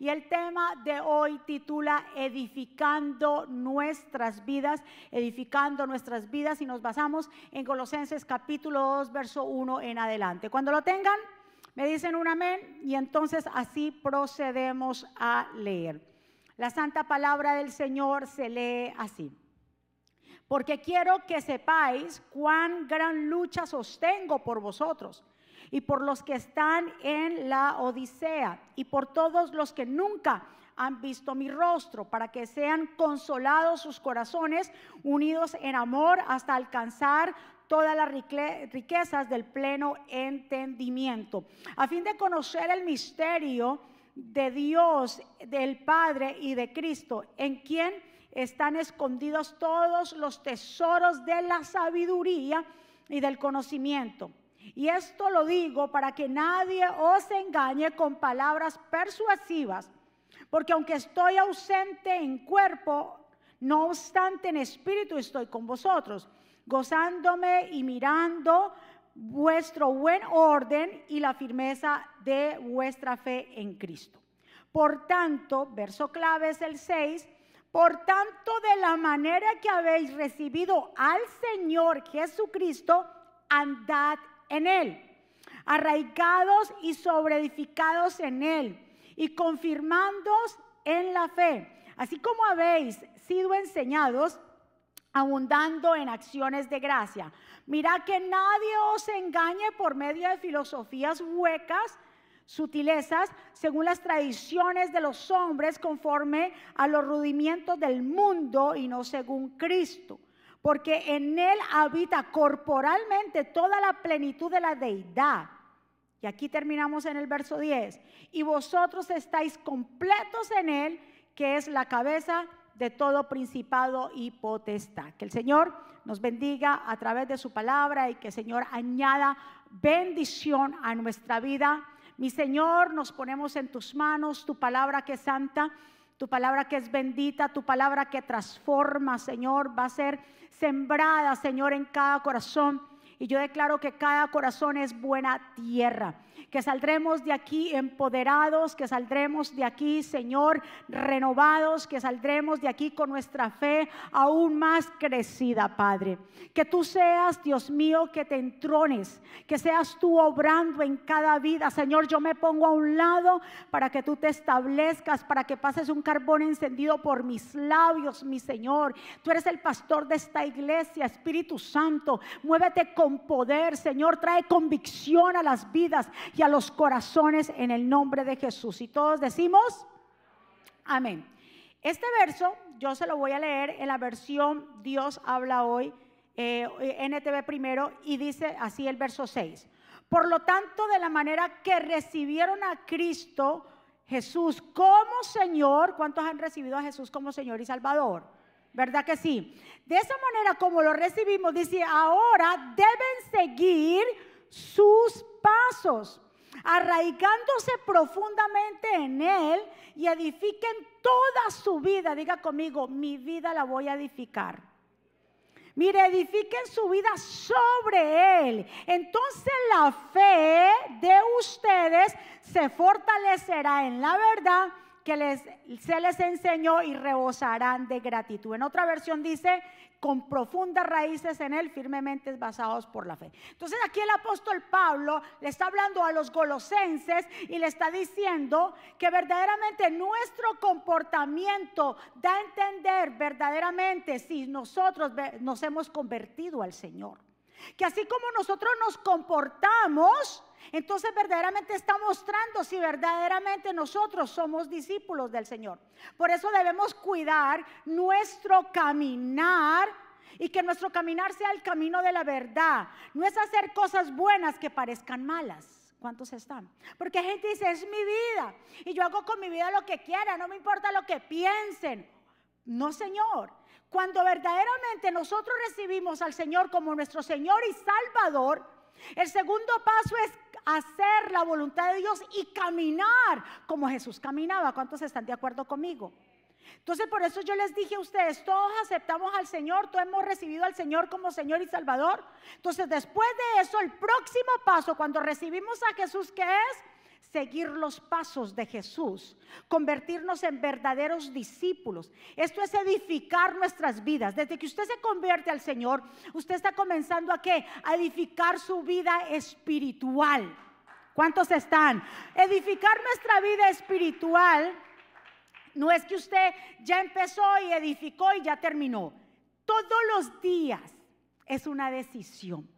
y el tema de hoy titula Edificando nuestras vidas, edificando nuestras vidas y nos basamos en Colosenses capítulo 2, verso 1 en adelante. Cuando lo tengan, me dicen un amén y entonces así procedemos a leer. La santa palabra del Señor se lee así porque quiero que sepáis cuán gran lucha sostengo por vosotros y por los que están en la Odisea y por todos los que nunca han visto mi rostro, para que sean consolados sus corazones, unidos en amor hasta alcanzar todas las riquezas del pleno entendimiento, a fin de conocer el misterio de Dios, del Padre y de Cristo, en quien están escondidos todos los tesoros de la sabiduría y del conocimiento. Y esto lo digo para que nadie os engañe con palabras persuasivas, porque aunque estoy ausente en cuerpo, no obstante en espíritu estoy con vosotros, gozándome y mirando vuestro buen orden y la firmeza de vuestra fe en Cristo. Por tanto, verso clave es el 6, por tanto, de la manera que habéis recibido al Señor Jesucristo, andad en Él, arraigados y sobreedificados en Él, y confirmándoos en la fe, así como habéis sido enseñados, abundando en acciones de gracia. Mirad que nadie os engañe por medio de filosofías huecas, sutilezas según las tradiciones de los hombres conforme a los rudimientos del mundo y no según Cristo. Porque en Él habita corporalmente toda la plenitud de la deidad. Y aquí terminamos en el verso 10. Y vosotros estáis completos en Él, que es la cabeza de todo principado y potestad. Que el Señor nos bendiga a través de su palabra y que el Señor añada bendición a nuestra vida mi Señor, nos ponemos en tus manos tu palabra que es santa, tu palabra que es bendita, tu palabra que transforma, Señor, va a ser sembrada, Señor, en cada corazón. Y yo declaro que cada corazón es buena tierra que saldremos de aquí empoderados, que saldremos de aquí, Señor, renovados, que saldremos de aquí con nuestra fe aún más crecida, Padre. Que tú seas, Dios mío, que te entrones, que seas tú obrando en cada vida. Señor, yo me pongo a un lado para que tú te establezcas, para que pases un carbón encendido por mis labios, mi Señor. Tú eres el pastor de esta iglesia, Espíritu Santo. Muévete con poder, Señor. Trae convicción a las vidas a los corazones en el nombre de Jesús. Y todos decimos, amén. Este verso yo se lo voy a leer en la versión Dios habla hoy, eh, NTV primero, y dice así el verso 6. Por lo tanto, de la manera que recibieron a Cristo Jesús como Señor, ¿cuántos han recibido a Jesús como Señor y Salvador? ¿Verdad que sí? De esa manera como lo recibimos, dice, ahora deben seguir sus pasos arraigándose profundamente en Él y edifiquen toda su vida. Diga conmigo, mi vida la voy a edificar. Mire, edifiquen su vida sobre Él. Entonces la fe de ustedes se fortalecerá en la verdad que les, se les enseñó y rebosarán de gratitud. En otra versión dice, con profundas raíces en él, firmemente basados por la fe. Entonces aquí el apóstol Pablo le está hablando a los golosenses y le está diciendo que verdaderamente nuestro comportamiento da a entender verdaderamente si nosotros nos hemos convertido al Señor. Que así como nosotros nos comportamos, entonces verdaderamente está mostrando si verdaderamente nosotros somos discípulos del Señor. Por eso debemos cuidar nuestro caminar y que nuestro caminar sea el camino de la verdad. No es hacer cosas buenas que parezcan malas. ¿Cuántos están? Porque gente dice, es mi vida y yo hago con mi vida lo que quiera, no me importa lo que piensen. No, Señor. Cuando verdaderamente nosotros recibimos al Señor como nuestro Señor y Salvador, el segundo paso es hacer la voluntad de Dios y caminar como Jesús caminaba. ¿Cuántos están de acuerdo conmigo? Entonces por eso yo les dije a ustedes, todos aceptamos al Señor, todos hemos recibido al Señor como Señor y Salvador. Entonces después de eso, el próximo paso, cuando recibimos a Jesús, ¿qué es? Seguir los pasos de Jesús, convertirnos en verdaderos discípulos. Esto es edificar nuestras vidas. Desde que usted se convierte al Señor, usted está comenzando a qué? A edificar su vida espiritual. ¿Cuántos están? Edificar nuestra vida espiritual no es que usted ya empezó y edificó y ya terminó. Todos los días es una decisión.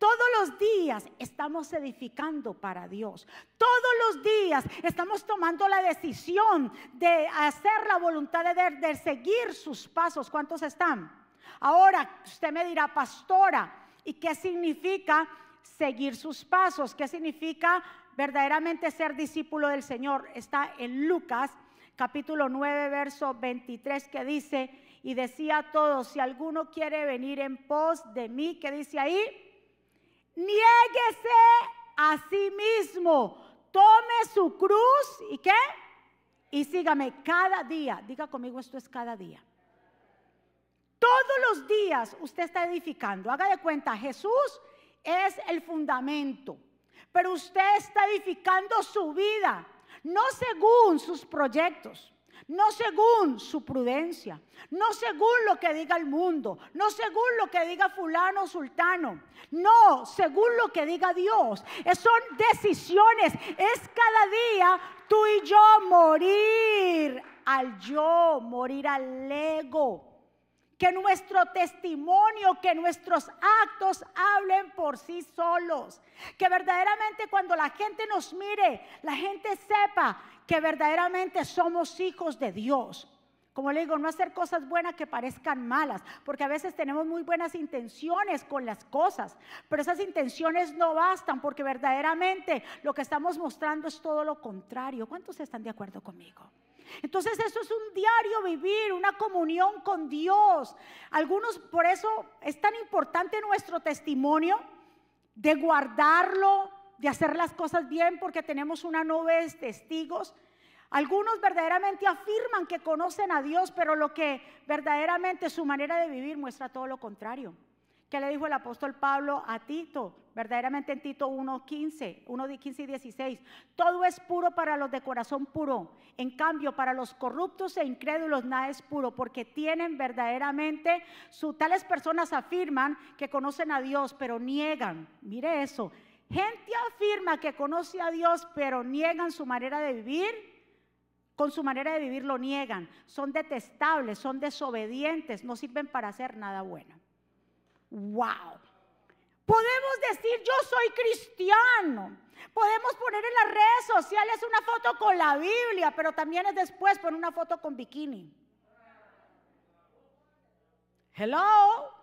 Todos los días estamos edificando para Dios. Todos los días estamos tomando la decisión de hacer la voluntad de, seguir sus pasos. ¿Cuántos están? Ahora usted me dirá, pastora, ¿y qué significa seguir sus pasos? ¿Qué significa verdaderamente ser discípulo del Señor? Está en Lucas capítulo 9, verso 23 que dice, y decía a todos, si alguno quiere venir en pos de mí, ¿qué dice ahí? Niéguese a sí mismo, tome su cruz y qué? Y sígame cada día. Diga conmigo, esto es cada día. Todos los días usted está edificando. Haga de cuenta, Jesús es el fundamento, pero usted está edificando su vida, no según sus proyectos, no según su prudencia, no según lo que diga el mundo, no según lo que diga fulano o sultano, no, según lo que diga Dios. Son decisiones, es cada día tú y yo morir al yo, morir al ego. Que nuestro testimonio, que nuestros actos hablen por sí solos. Que verdaderamente cuando la gente nos mire, la gente sepa que verdaderamente somos hijos de Dios. Como le digo, no hacer cosas buenas que parezcan malas, porque a veces tenemos muy buenas intenciones con las cosas, pero esas intenciones no bastan porque verdaderamente lo que estamos mostrando es todo lo contrario. ¿Cuántos están de acuerdo conmigo? Entonces eso es un diario vivir, una comunión con Dios. Algunos, por eso es tan importante nuestro testimonio de guardarlo, de hacer las cosas bien porque tenemos una nube de testigos. Algunos verdaderamente afirman que conocen a Dios, pero lo que verdaderamente su manera de vivir muestra todo lo contrario. ¿Qué le dijo el apóstol Pablo a Tito? Verdaderamente en Tito 1.15, 1.15 y 16. Todo es puro para los de corazón puro. En cambio, para los corruptos e incrédulos nada es puro, porque tienen verdaderamente, su, tales personas afirman que conocen a Dios, pero niegan. Mire eso, Gente afirma que conoce a Dios, pero niegan su manera de vivir. Con su manera de vivir lo niegan. Son detestables, son desobedientes, no sirven para hacer nada bueno. Wow. Podemos decir yo soy cristiano. Podemos poner en las redes sociales una foto con la Biblia, pero también es después poner una foto con bikini. Hello.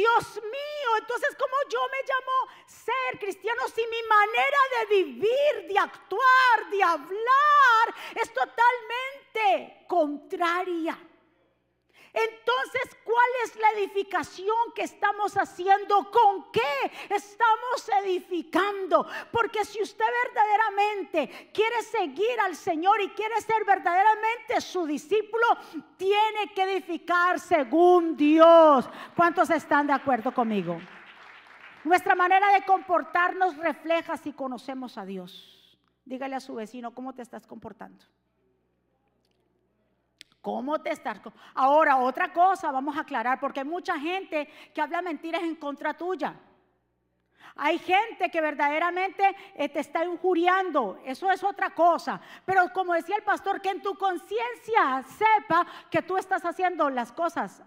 Dios mío, entonces ¿cómo yo me llamo ser cristiano si mi manera de vivir, de actuar, de hablar es totalmente contraria? Entonces, ¿cuál es la edificación que estamos haciendo? ¿Con qué estamos edificando? Porque si usted verdaderamente quiere seguir al Señor y quiere ser verdaderamente su discípulo, tiene que edificar según Dios. ¿Cuántos están de acuerdo conmigo? Nuestra manera de comportarnos refleja si conocemos a Dios. Dígale a su vecino cómo te estás comportando. ¿Cómo te estás? Ahora, otra cosa, vamos a aclarar, porque hay mucha gente que habla mentiras en contra tuya. Hay gente que verdaderamente eh, te está injuriando, eso es otra cosa. Pero como decía el pastor, que en tu conciencia sepa que tú estás haciendo las cosas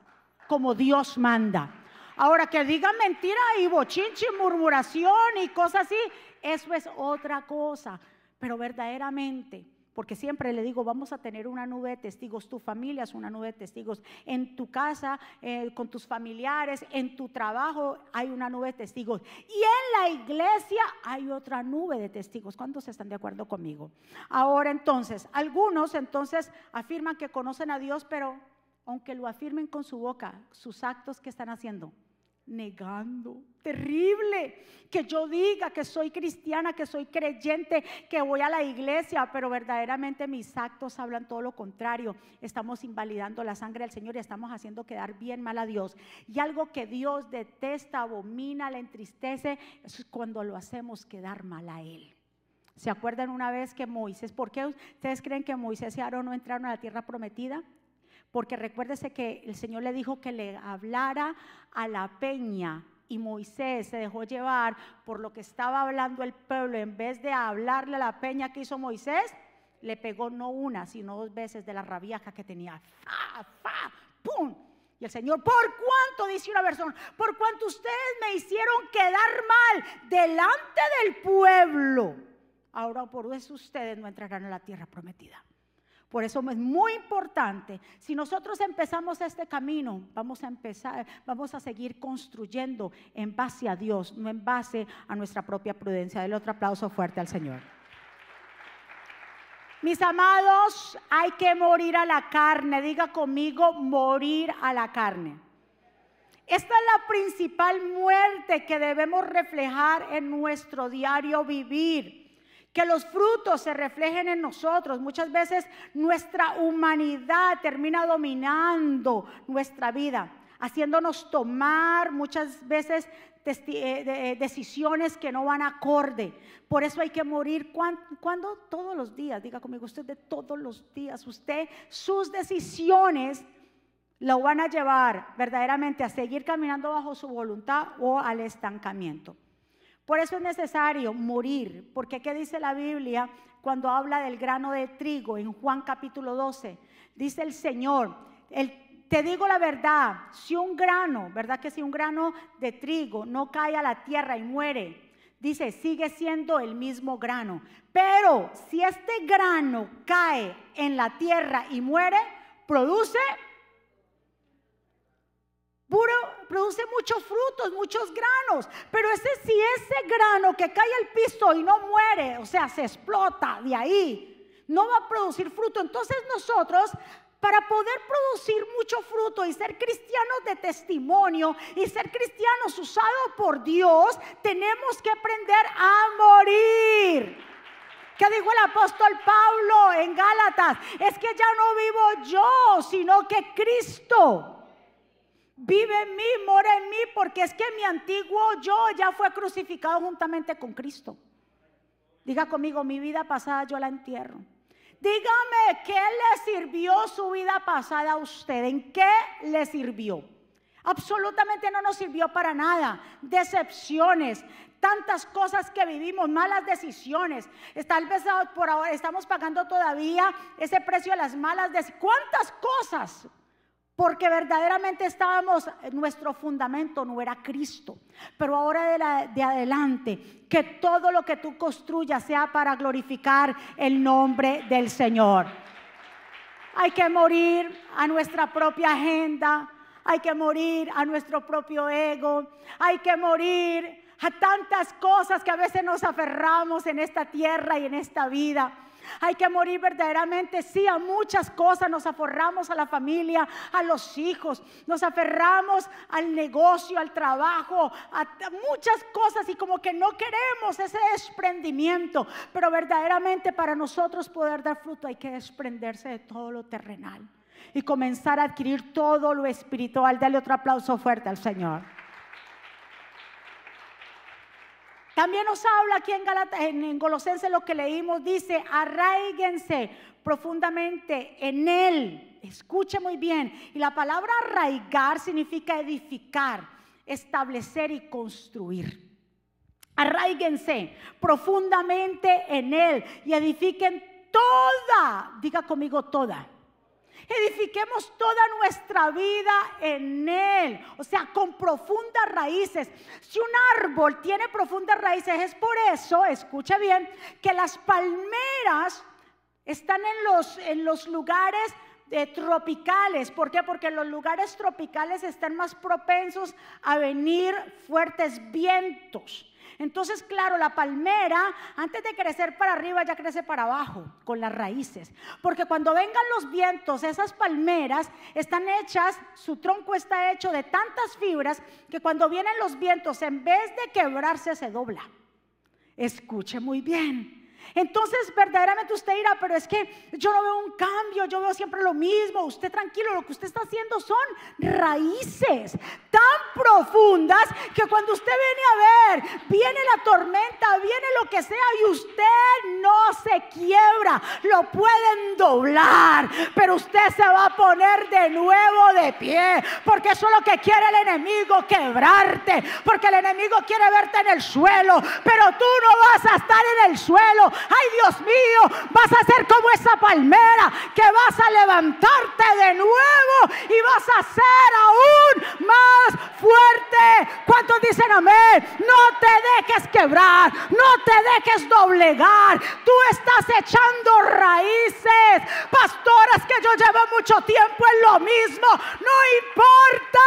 como Dios manda. Ahora, que digan mentira y bochinche, murmuración y cosas así, eso es otra cosa. Pero verdaderamente porque siempre le digo, vamos a tener una nube de testigos, tu familia es una nube de testigos, en tu casa, eh, con tus familiares, en tu trabajo hay una nube de testigos. Y en la iglesia hay otra nube de testigos. ¿Cuántos están de acuerdo conmigo? Ahora entonces, algunos entonces afirman que conocen a Dios, pero aunque lo afirmen con su boca, sus actos que están haciendo, negando. Terrible que yo diga que soy cristiana, que soy creyente, que voy a la iglesia, pero verdaderamente mis actos hablan todo lo contrario. Estamos invalidando la sangre del Señor y estamos haciendo quedar bien mal a Dios. Y algo que Dios detesta, abomina, le entristece, es cuando lo hacemos quedar mal a Él. ¿Se acuerdan una vez que Moisés, por qué ustedes creen que Moisés y Aarón no entraron a la tierra prometida? Porque recuérdese que el Señor le dijo que le hablara a la peña y Moisés se dejó llevar por lo que estaba hablando el pueblo. En vez de hablarle a la peña que hizo Moisés, le pegó no una, sino dos veces de la rabiaja que tenía. ¡Fa, fa! ¡Pum! Y el Señor, ¿por cuánto? Dice una versión, por cuánto ustedes me hicieron quedar mal delante del pueblo. Ahora por eso ustedes no entrarán a la tierra prometida. Por eso es muy importante. Si nosotros empezamos este camino, vamos a empezar, vamos a seguir construyendo en base a Dios, no en base a nuestra propia prudencia. Dele otro aplauso fuerte al Señor. Mis amados, hay que morir a la carne. Diga conmigo, morir a la carne. Esta es la principal muerte que debemos reflejar en nuestro diario vivir que los frutos se reflejen en nosotros. Muchas veces nuestra humanidad termina dominando nuestra vida, haciéndonos tomar muchas veces eh, eh, decisiones que no van acorde. Por eso hay que morir. cuando Todos los días. Diga conmigo, usted de todos los días. Usted, sus decisiones lo van a llevar verdaderamente a seguir caminando bajo su voluntad o al estancamiento. Por eso es necesario morir, porque ¿qué dice la Biblia cuando habla del grano de trigo en Juan capítulo 12? Dice el Señor, te digo la verdad, si un grano, ¿verdad que si un grano de trigo no cae a la tierra y muere? Dice, sigue siendo el mismo grano. Pero si este grano cae en la tierra y muere, produce produce muchos frutos, muchos granos. Pero ese si ese grano que cae al piso y no muere, o sea, se explota de ahí, no va a producir fruto. Entonces nosotros para poder producir mucho fruto y ser cristianos de testimonio y ser cristianos usados por Dios, tenemos que aprender a morir. ¿Qué dijo el apóstol Pablo en Gálatas? Es que ya no vivo yo, sino que Cristo vive en mí, mora en mí, porque es que mi antiguo yo ya fue crucificado juntamente con Cristo. Diga conmigo, mi vida pasada yo la entierro. Dígame, ¿qué le sirvió su vida pasada a usted? ¿En qué le sirvió? Absolutamente no nos sirvió para nada. Decepciones, tantas cosas que vivimos, malas decisiones. Tal vez por ahora estamos pagando todavía ese precio de las malas decisiones. ¿Cuántas cosas? Porque verdaderamente estábamos, nuestro fundamento no era Cristo. Pero ahora de, adelante, que todo lo que tú construyas sea para glorificar el nombre del Señor. Hay que morir a nuestra propia agenda, hay que morir a nuestro propio ego, hay que morir a tantas cosas que a veces nos aferramos en esta tierra y en esta vida. Hay que morir verdaderamente, sí, a muchas cosas. Nos aferramos a la familia, a los hijos, nos aferramos al negocio, al trabajo, a muchas cosas y como que no queremos ese desprendimiento. Pero verdaderamente para nosotros poder dar fruto hay que desprenderse de todo lo terrenal y comenzar a adquirir todo lo espiritual. Dale otro aplauso fuerte al Señor. También nos habla aquí en, Galata, en, Colosenses lo que leímos, dice, arraíguense profundamente en Él. Escuche muy bien. Y la palabra arraigar significa edificar, establecer y construir. Arraíguense profundamente en Él y edifiquen toda, diga conmigo toda, Edifiquemos toda nuestra vida en Él, o sea, con profundas raíces. Si un árbol tiene profundas raíces, es por eso, escucha bien, que las palmeras están en los, en los lugares eh, tropicales. ¿Por qué? Porque los lugares tropicales están más propensos a venir fuertes vientos. Entonces, claro, la palmera, antes de crecer para arriba, ya crece para abajo, con las raíces. Porque cuando vengan los vientos, esas palmeras están hechas, su tronco está hecho de tantas fibras que cuando vienen los vientos, en vez de quebrarse, se dobla. Escuche muy bien. Entonces, verdaderamente usted dirá, pero es que yo no veo un cambio, yo veo siempre lo mismo. Usted tranquilo, lo que usted está haciendo son raíces tan profundas que cuando usted viene a ver, viene la tormenta, viene lo que sea y usted no se quiebra, lo pueden doblar, pero usted se va a poner de nuevo de pie, porque eso es lo que quiere el enemigo, quebrarte, porque el enemigo quiere verte en el suelo, pero tú no vas a estar en el suelo ay Dios mío, vas a ser como esa palmera que vas a levantarte de nuevo y vas a ser aún más fuerte. ¿Cuántos dicen amén? No te dejes quebrar, no te dejes doblegar. Tú estás echando raíces. Pastoras que yo llevo mucho tiempo en lo mismo, no importa,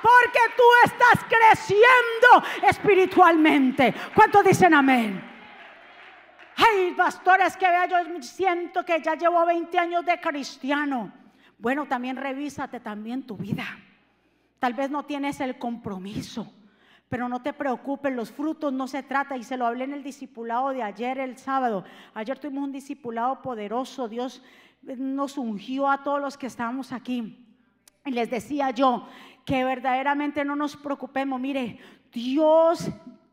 porque tú estás creciendo espiritualmente. ¿Cuántos dicen amén? Ay, pastores, que vea, yo siento que ya llevo 20 años de cristiano. Bueno, también revísate también tu vida. Tal vez no tienes el compromiso, pero no te preocupes, los frutos no se trata, y se lo hablé en el discipulado de ayer, el sábado. Ayer tuvimos un discipulado poderoso, Dios nos ungió a todos los que estábamos aquí. Y les decía yo que verdaderamente no nos preocupemos, mire, Dios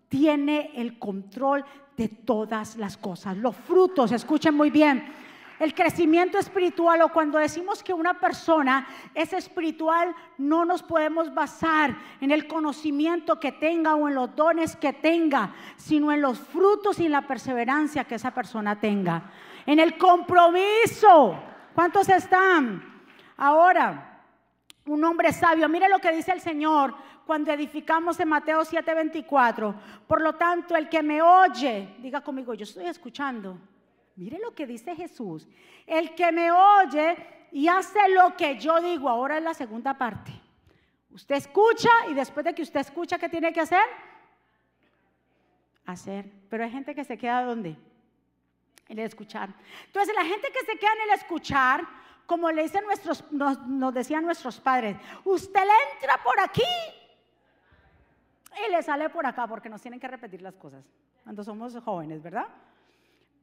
tiene el control de todas las cosas. Los frutos, escuchen muy bien. El crecimiento espiritual o cuando decimos que una persona es espiritual, no nos podemos basar en el conocimiento que tenga o en los dones que tenga, sino en los frutos y en la perseverancia que esa persona tenga. En el compromiso. ¿Cuántos están? Ahora, un hombre sabio, mire lo que dice el Señor cuando edificamos en Mateo 7:24. Por lo tanto, el que me oye, diga conmigo, yo estoy escuchando. Mire lo que dice Jesús. El que me oye y hace lo que yo digo, ahora es la segunda parte. Usted escucha y después de que usted escucha, ¿qué tiene que hacer? Hacer. Pero hay gente que se queda donde? En el escuchar. Entonces, la gente que se queda en el escuchar, como le dicen nuestros, nos, nos decían nuestros padres, usted le entra por aquí y le sale por acá porque nos tienen que repetir las cosas cuando somos jóvenes, ¿verdad?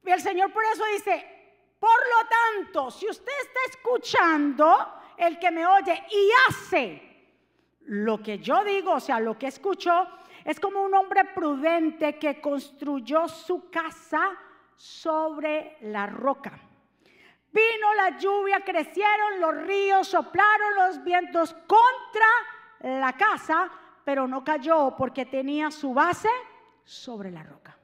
Y el Señor por eso dice, por lo tanto, si usted está escuchando, el que me oye y hace lo que yo digo, o sea, lo que escucho, es como un hombre prudente que construyó su casa sobre la roca. Vino la lluvia, crecieron los ríos, soplaron los vientos contra la casa, pero no cayó porque tenía su base sobre la roca.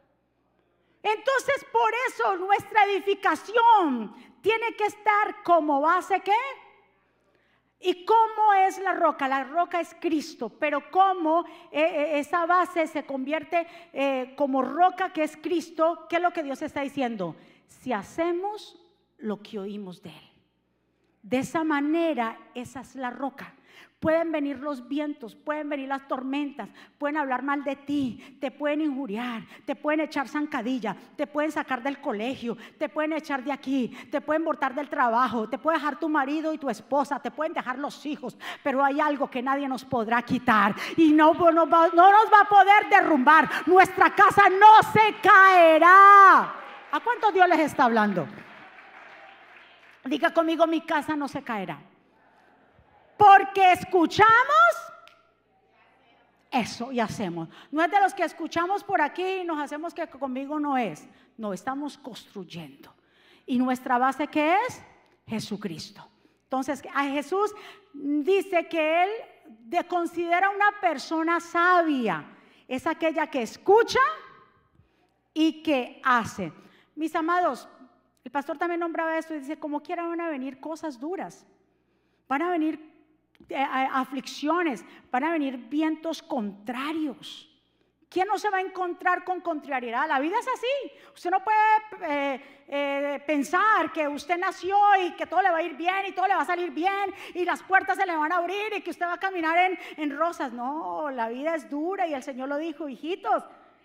Entonces, por eso nuestra edificación tiene que estar como base qué? ¿Y cómo es la roca? La roca es Cristo, pero cómo eh, eh, esa base se convierte eh, como roca que es Cristo, ¿qué es lo que Dios está diciendo? Si hacemos lo que oímos de Él. De esa manera, esa es la roca. Pueden venir los vientos, pueden venir las tormentas, pueden hablar mal de ti, te pueden injuriar, te pueden echar zancadilla, te pueden sacar del colegio, te pueden echar de aquí, te pueden botar del trabajo, te puede dejar tu marido y tu esposa, te pueden dejar los hijos, pero hay algo que nadie nos podrá quitar y no, no, no nos va a poder derrumbar. Nuestra casa no se caerá. ¿A cuántos Dios les está hablando? Diga conmigo, mi casa no se caerá. Porque escuchamos eso y hacemos. No es de los que escuchamos por aquí y nos hacemos que conmigo no es. No, estamos construyendo. ¿Y nuestra base qué es? Jesucristo. Entonces, a Jesús dice que Él considera una persona sabia. Es aquella que escucha y que hace. Mis amados, el pastor también nombraba esto y dice, como quiera van a venir cosas duras. Van a venir aflicciones, van a venir vientos contrarios. ¿Quién no se va a encontrar con contrariedad? La vida es así. Usted no puede eh, eh, pensar que usted nació y que todo le va a ir bien y todo le va a salir bien y las puertas se le van a abrir y que usted va a caminar en, en rosas. No, la vida es dura y el Señor lo dijo, hijitos.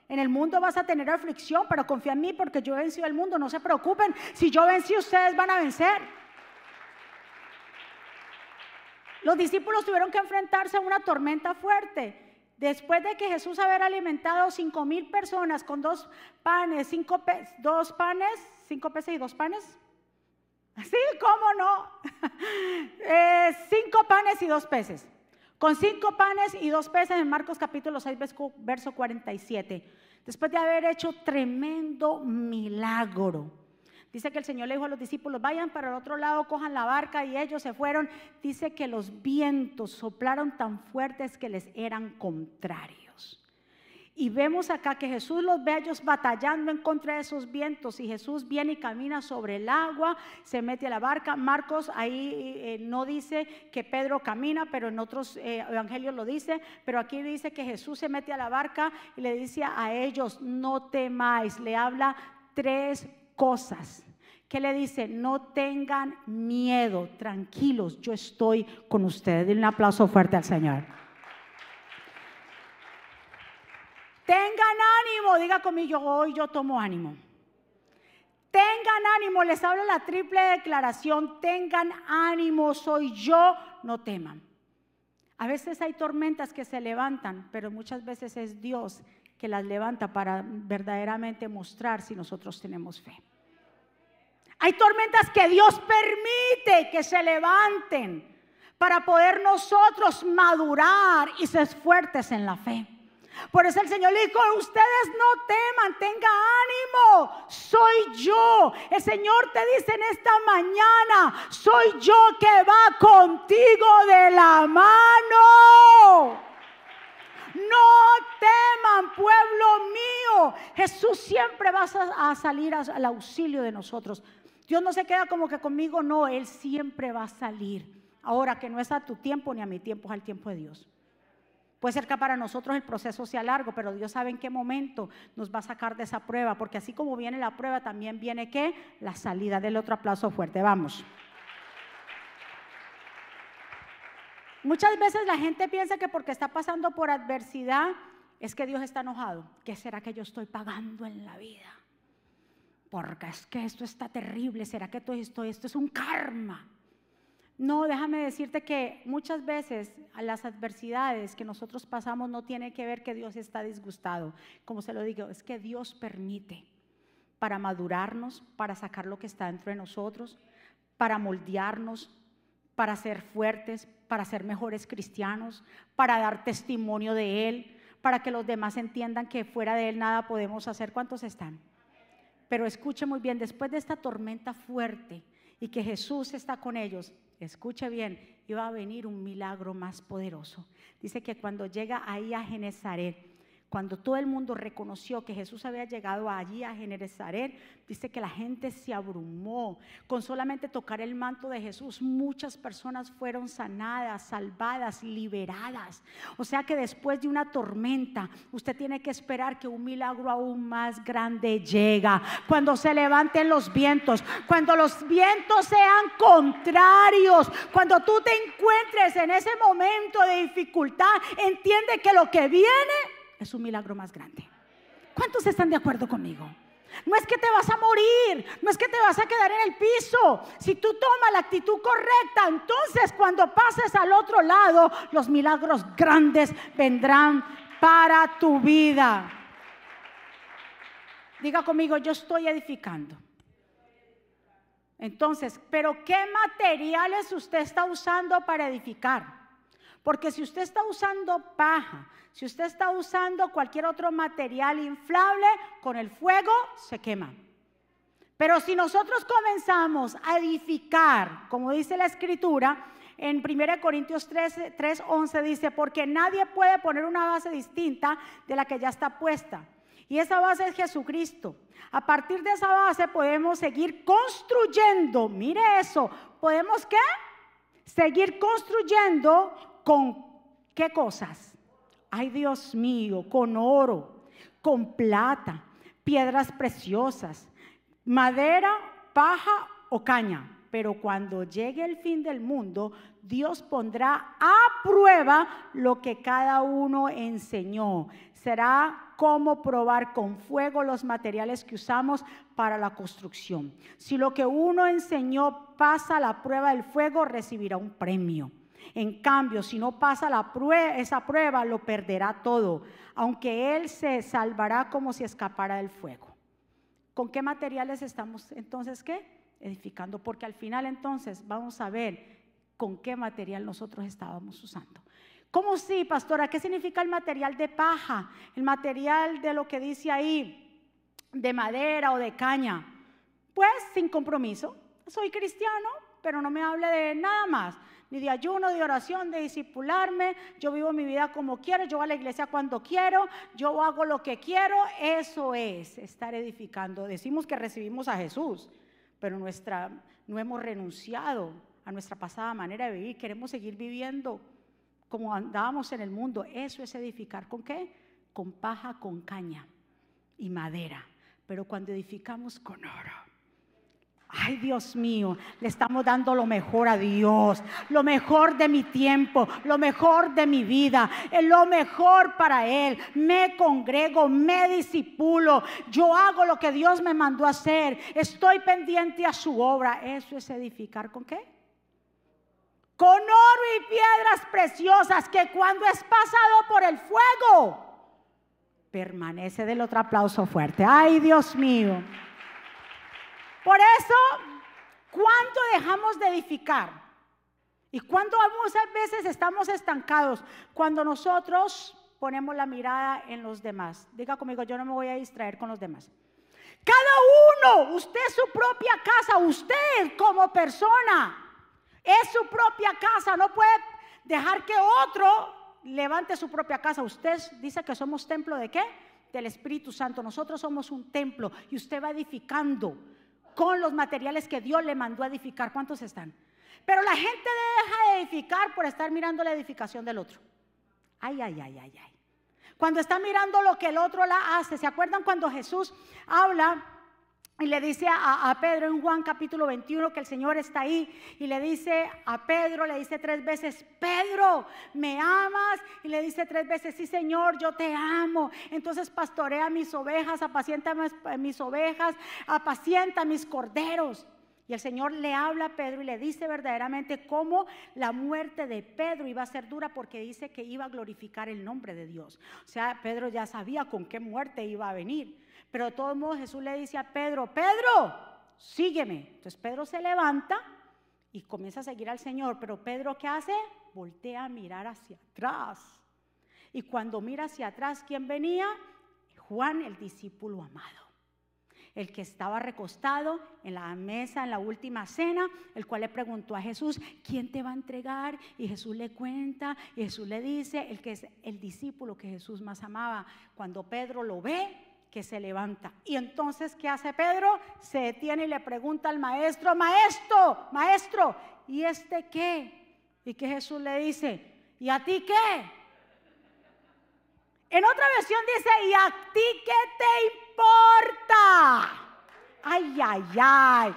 En el mundo vas a tener aflicción, pero confía en mí porque yo he vencido el mundo. No se preocupen. Si yo vencí, ustedes van a vencer. Los discípulos tuvieron que enfrentarse a una tormenta fuerte. Después de que Jesús haber alimentado cinco mil personas con dos panes, cinco dos panes, cinco peces y dos panes. Sí, ¿cómo no? Eh, cinco panes y dos peces. Con cinco panes y dos peces en Marcos capítulo 6, verso 47. Después de haber hecho tremendo milagro. Dice que el Señor le dijo a los discípulos, vayan para el otro lado, cojan la barca y ellos se fueron. Dice que los vientos soplaron tan fuertes que les eran contrarios. Y vemos acá que Jesús los ve a ellos batallando en contra de esos vientos y Jesús viene y camina sobre el agua, se mete a la barca. Marcos ahí eh, no dice que Pedro camina, pero en otros eh, evangelios lo dice, pero aquí dice que Jesús se mete a la barca y le dice a ellos, no temáis, le habla tres cosas. que le dice? No tengan miedo, tranquilos, yo estoy con ustedes. Denle un aplauso fuerte al Señor. Tengan ánimo, diga conmigo, hoy yo tomo ánimo. Tengan ánimo, les hablo la triple declaración, tengan ánimo, soy yo, no teman. A veces hay tormentas que se levantan, pero muchas veces es Dios que las levanta para verdaderamente mostrar si nosotros tenemos fe. Hay tormentas que Dios permite que se levanten para poder nosotros madurar y ser fuertes en la fe. Por eso el Señor le dijo, ustedes no teman, tenga ánimo, soy yo. El Señor te dice en esta mañana, soy yo que va contigo de la mano. No teman, pueblo mío. Jesús siempre va a salir al auxilio de nosotros. Dios no se queda como que conmigo, no, Él siempre va a salir. Ahora que no es a tu tiempo ni a mi tiempo, es al tiempo de Dios. Puede ser que para nosotros el proceso sea largo, pero Dios sabe en qué momento nos va a sacar de esa prueba, porque así como viene la prueba, también viene qué? La salida del otro aplauso fuerte. Vamos. Muchas veces la gente piensa que porque está pasando por adversidad es que Dios está enojado. ¿Qué será que yo estoy pagando en la vida? porque es que esto está terrible, ¿será que todo esto, esto es un karma? No, déjame decirte que muchas veces las adversidades que nosotros pasamos no tiene que ver que Dios está disgustado. Como se lo digo, es que Dios permite para madurarnos, para sacar lo que está dentro de nosotros, para moldearnos, para ser fuertes, para ser mejores cristianos, para dar testimonio de Él, para que los demás entiendan que fuera de Él nada podemos hacer. ¿Cuántos están? Pero escuche muy bien, después de esta tormenta fuerte y que Jesús está con ellos, escuche bien, iba a venir un milagro más poderoso. Dice que cuando llega ahí a Genezaret, cuando todo el mundo reconoció que Jesús había llegado allí a Genezaret, dice que la gente se abrumó. Con solamente tocar el manto de Jesús, muchas personas fueron sanadas, salvadas, liberadas. O sea que después de una tormenta, usted tiene que esperar que un milagro aún más grande llega. Cuando se levanten los vientos, cuando los vientos sean contrarios, cuando tú te encuentres en ese momento de dificultad, entiende que lo que viene es un milagro más grande. ¿Cuántos están de acuerdo conmigo? No es que te vas a morir, no es que te vas a quedar en el piso. Si tú tomas la actitud correcta, entonces cuando pases al otro lado, los milagros grandes vendrán para tu vida. Diga conmigo, yo estoy edificando. Entonces, pero ¿qué materiales usted está usando para edificar? Porque si usted está usando paja, si usted está usando cualquier otro material inflable, con el fuego se quema. Pero si nosotros comenzamos a edificar, como dice la escritura, en 1 Corintios 3, 11 dice, porque nadie puede poner una base distinta de la que ya está puesta. Y esa base es Jesucristo. A partir de esa base podemos seguir construyendo, mire eso, podemos qué? Seguir construyendo ¿Con qué cosas? Ay Dios mío, con oro, con plata, piedras preciosas, madera, paja o caña. Pero cuando llegue el fin del mundo, Dios pondrá a prueba lo que cada uno enseñó. Será como probar con fuego los materiales que usamos para la construcción. Si lo que uno enseñó pasa la prueba del fuego, recibirá un premio. En cambio, si no pasa esa prueba, lo perderá todo, aunque él se salvará como si escapara del fuego. ¿Con qué materiales estamos entonces qué? Edificando, porque al final entonces vamos a ver con qué material nosotros estábamos usando. ¿Cómo sí, pastora? ¿Qué significa el material de paja? El material de lo que dice ahí, de madera o de caña. Pues sin compromiso. Soy cristiano, pero no me hable de nada más ni de ayuno, de oración, de discipularme. Yo vivo mi vida como quiero, yo voy a la iglesia cuando quiero, yo hago lo que quiero. Eso es estar edificando. Decimos que recibimos a Jesús, pero nuestra, no hemos renunciado a nuestra pasada manera de vivir. Queremos seguir viviendo como andábamos en el mundo. Eso es edificar. ¿Con qué? Con paja, con caña y madera. Pero cuando edificamos con oro Ay, Dios mío, le estamos dando lo mejor a Dios, lo mejor de mi tiempo, lo mejor de mi vida, lo mejor para Él. Me congrego, me disipulo, yo hago lo que Dios me mandó a hacer, estoy pendiente a su obra. Eso es edificar con qué? Con oro y piedras preciosas que cuando es pasado por el fuego, permanece del otro aplauso fuerte. Ay, Dios mío. Por eso, ¿cuánto dejamos de edificar? ¿Y cuánto muchas veces estamos estancados? Cuando nosotros ponemos la mirada en los demás. Diga conmigo, yo no me voy a distraer con los demás. Cada uno, usted su propia casa, usted como persona, es su propia casa. No puede dejar que otro levante su propia casa. Usted dice que somos templo de qué? Del Espíritu Santo. Nosotros somos un templo y usted va edificando con los materiales que Dios le mandó a edificar. ¿Cuántos están? Pero la gente deja de edificar por estar mirando la edificación del otro. Ay, ay, ay, ay, ay. Cuando está mirando lo que el otro la hace, ¿se acuerdan cuando Jesús habla y le dice a, Pedro en Juan capítulo 21 que el Señor está ahí y le dice a Pedro, le dice tres veces, Pedro, ¿me amas? Y le dice tres veces, sí Señor, yo te amo. Entonces pastorea mis ovejas, apacienta mis ovejas, apacienta mis corderos. Y el Señor le habla a Pedro y le dice verdaderamente cómo la muerte de Pedro iba a ser dura porque dice que iba a glorificar el nombre de Dios. O sea, Pedro ya sabía con qué muerte iba a venir. Pero de todos modos Jesús le dice a Pedro, Pedro, sígueme. Entonces Pedro se levanta y comienza a seguir al Señor. Pero Pedro, ¿qué hace? Voltea a mirar hacia atrás. Y cuando mira hacia atrás, ¿quién venía? Juan, el discípulo amado el que estaba recostado en la mesa en la última cena, el cual le preguntó a Jesús, ¿quién te va a entregar? Y Jesús le cuenta, y Jesús le dice, el que es el discípulo que Jesús más amaba. Cuando Pedro lo ve, que se levanta. Y entonces, ¿qué hace Pedro? Se detiene y le pregunta al maestro, maestro, maestro, ¿y este qué? Y que Jesús le dice, ¿y a ti qué? En otra versión dice, ¿y a ti qué te importa? Ay, ay, ay.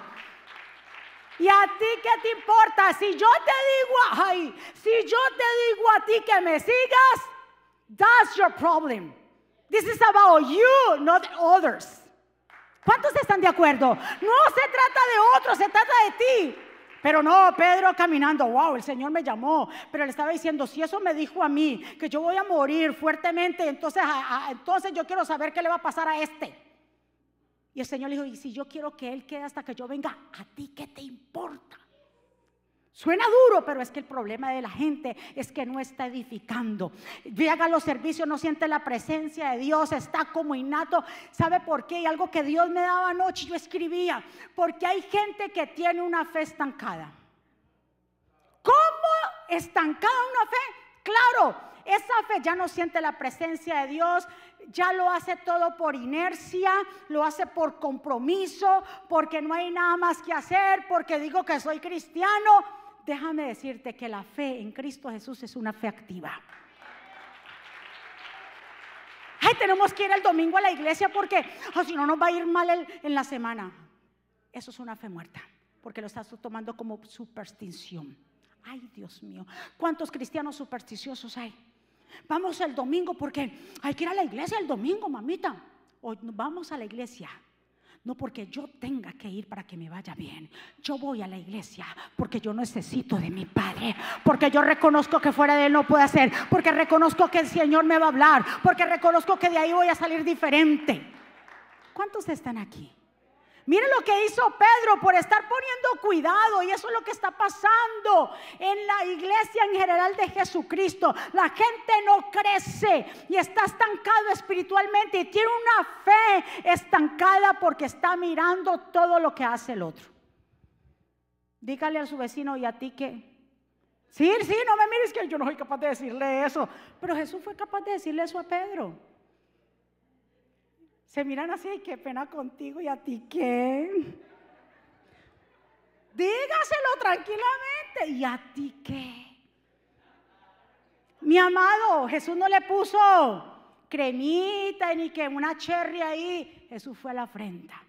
¿Y a ti qué te importa? Si yo te digo, ay, si yo te digo a ti que me sigas, that's your problem. This is about you, not others. ¿Cuántos están de acuerdo? No se trata de otros, se trata de ti. Pero no, Pedro caminando, wow, el Señor me llamó, pero le estaba diciendo, si eso me dijo a mí, que yo voy a morir fuertemente, entonces, entonces yo quiero saber qué le va a pasar a este. Y el Señor le dijo, y si yo quiero que Él quede hasta que yo venga, ¿a ti qué te importa? Suena duro, pero es que el problema de la gente es que no está edificando. Llega a los servicios, no siente la presencia de Dios, está como innato. ¿Sabe por qué? Y algo que Dios me daba anoche, yo escribía, porque hay gente que tiene una fe estancada. ¿Cómo estancada una fe? Claro, esa fe ya no siente la presencia de Dios, ya lo hace todo por inercia, lo hace por compromiso, porque no hay nada más que hacer, porque digo que soy cristiano déjame decirte que la fe en Cristo Jesús es una fe activa. Ay, tenemos que ir el domingo a la iglesia porque oh, si no nos va a ir mal en la semana. Eso es una fe muerta, porque lo estás tomando como superstición. Ay, Dios mío, ¿cuántos cristianos supersticiosos hay? Vamos el domingo porque hay que ir a la iglesia el domingo, mamita. Hoy vamos a la iglesia No porque yo tenga que ir para que me vaya bien. Yo voy a la iglesia porque yo necesito de mi Padre. Porque yo reconozco que fuera de Él no puedo hacer. Porque reconozco que el Señor me va a hablar. Porque reconozco que de ahí voy a salir diferente. ¿Cuántos están aquí? Miren lo que hizo Pedro por estar poniendo cuidado y eso es lo que está pasando en la iglesia en general de Jesucristo. La gente no crece y está estancado espiritualmente y tiene una fe estancada porque está mirando todo lo que hace el otro. Dígale a su vecino y a ti que... Sí, sí, no me mires que yo no soy capaz de decirle eso. Pero Jesús fue capaz de decirle eso a Pedro. Se miran así, qué pena contigo y a ti qué. Dígaselo tranquilamente. ¿Y a ti qué? Mi amado, Jesús no le puso cremita ni que una cherry ahí. Jesús fue a la afrenta.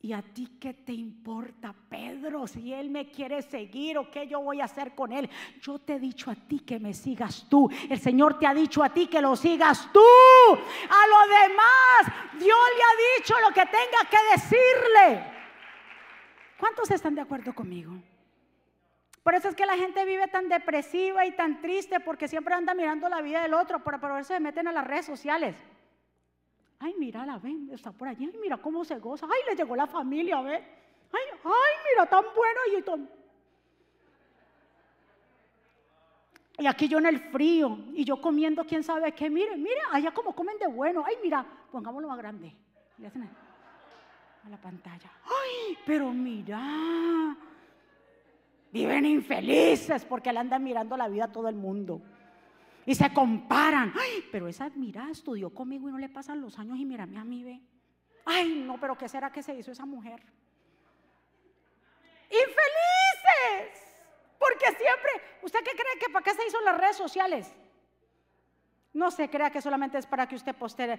¿Y a ti qué te importa, Pedro? Si él me quiere seguir o qué yo voy a hacer con él. Yo te he dicho a ti que me sigas tú. El Señor te ha dicho a ti que lo sigas tú. A lo demás, Dios le ha dicho lo que tenga que decirle. ¿Cuántos están de acuerdo conmigo? Por eso es que la gente vive tan depresiva y tan triste porque siempre anda mirando la vida del otro, pero por eso se meten a las redes sociales. Ay, mira, la ven, está por allí. Ay, mira cómo se goza. Ay, le llegó la familia, ve. Ay, ay, mira, tan bueno y tan. Y aquí yo en el frío y yo comiendo, quién sabe qué. Mire, mire, allá como comen de bueno. Ay, mira, pongámoslo más grande. A la pantalla. Ay, pero mira. Viven infelices porque le andan mirando la vida a todo el mundo y se comparan. Ay, pero esa, mira, estudió conmigo y no le pasan los años y mírame a mí, ve. Ay, no, pero ¿qué será que se hizo esa mujer? Infelices. Porque siempre, ¿usted qué cree que para qué se hizo las redes sociales? No se crea que solamente es para que usted postee.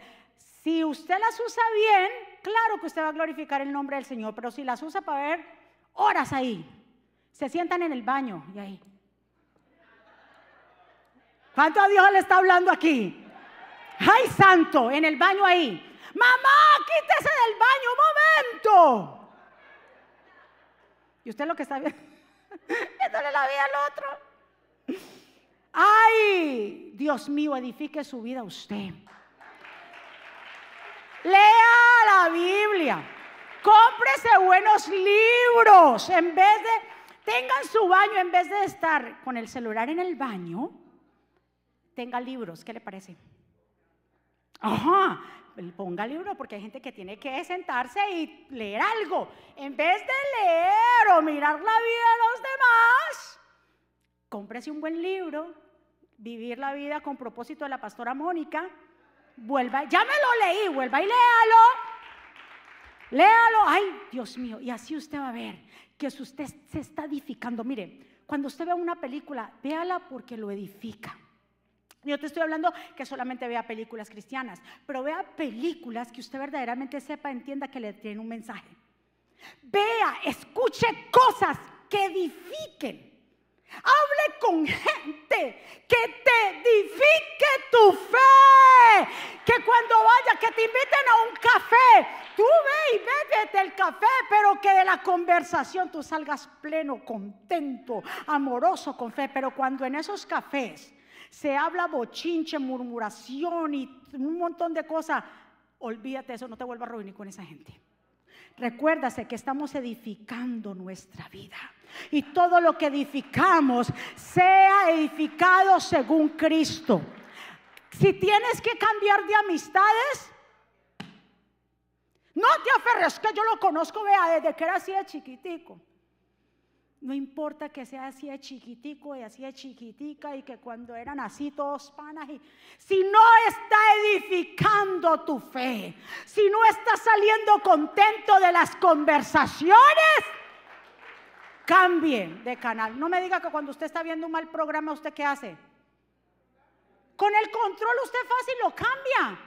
Si usted las usa bien, claro que usted va a glorificar el nombre del Señor, pero si las usa para ver horas ahí, se sientan en el baño y ahí. ¿Cuánto a Dios le está hablando aquí? ¡Ay, santo! En el baño ahí. Mamá, quítese del baño un momento. Y usted lo que está viendo, dándole la vida al otro. ¡Ay! Dios mío, edifique su vida usted. Lea la Biblia. Cómprese buenos libros. En vez de, tengan su baño, en vez de estar con el celular en el baño, tenga libros, ¿qué le parece? Ajá, ponga libro porque hay gente que tiene que sentarse y leer algo. En vez de leer o mirar la vida de los demás, cómprese un buen libro, Vivir la vida con propósito de la pastora Mónica. Vuelva, ya me lo leí, vuelva y léalo. Léalo, ay, Dios mío, y así usted va a ver que usted se está edificando, mire, cuando usted ve una película, véala porque lo edifica. Yo te estoy hablando que solamente vea películas cristianas, pero vea películas que usted verdaderamente sepa, entienda que le tienen un mensaje. Vea, escuche cosas que edifiquen. Hable con gente que te edifique tu fe. Que cuando vaya, que te inviten a un café, tú ve y bébete el café, pero que de la conversación tú salgas pleno, contento, amoroso con fe. Pero cuando en esos cafés se habla bochinche, murmuración y un montón de cosas, olvídate eso, no te vuelvas a reunir con esa gente. Recuérdase que estamos edificando nuestra vida. Y todo lo que edificamos sea edificado según Cristo. Si tienes que cambiar de amistades, no te aferres, que yo lo conozco, vea, desde que era así de chiquitico. No importa que sea así de chiquitico y así de chiquitica y que cuando eran así todos panas. Y, si no está edificando tu fe, si no está saliendo contento de las conversaciones, cambie de canal. No me diga que cuando usted está viendo un mal programa, ¿usted qué hace? Con el control usted fácil lo cambia.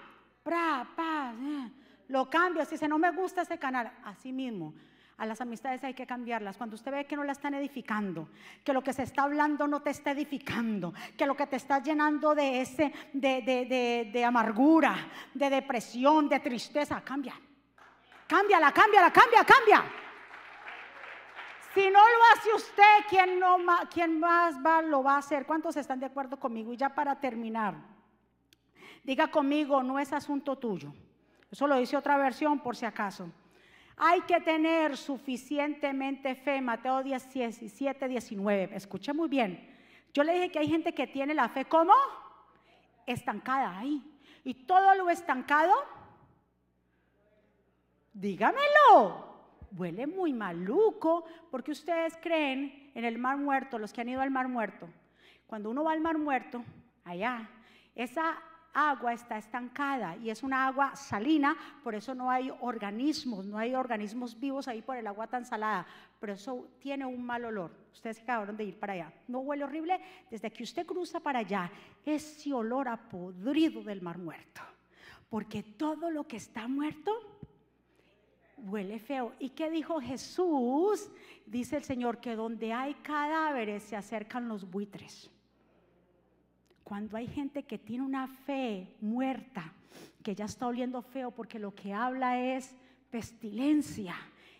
Eh, lo cambia. Si se no me gusta ese canal, así mismo a las amistades hay que cambiarlas. Cuando usted ve que no la están edificando, que lo que se está hablando no te está edificando, que lo que te está llenando de ese, de, de, de, de amargura, de depresión, de tristeza, cambia. cámbiala, cámbiala, cambia, cambia. Si no lo hace usted, ¿quién, no, quién más va, lo va a hacer? ¿Cuántos están de acuerdo conmigo? Y ya para terminar, diga conmigo, no es asunto tuyo. Eso lo dice otra versión por si acaso. Hay que tener suficientemente fe, Mateo 17, 19. Escuche muy bien. Yo le dije que hay gente que tiene la fe como estancada ahí. Y todo lo estancado, dígamelo, huele muy maluco, porque ustedes creen en el mar muerto, los que han ido al mar muerto. Cuando uno va al mar muerto, allá, esa agua está estancada y es una agua salina, por eso no hay organismos, no hay organismos vivos ahí por el agua tan salada, pero eso tiene un mal olor. Ustedes acabaron de ir para allá. No huele horrible, desde que usted cruza para allá, ese olor a podrido del mar muerto, porque todo lo que está muerto huele feo. ¿Y qué dijo Jesús? Dice el Señor que donde hay cadáveres se acercan los buitres. Cuando hay gente que tiene una fe muerta, que ya está oliendo feo porque lo que habla es pestilencia,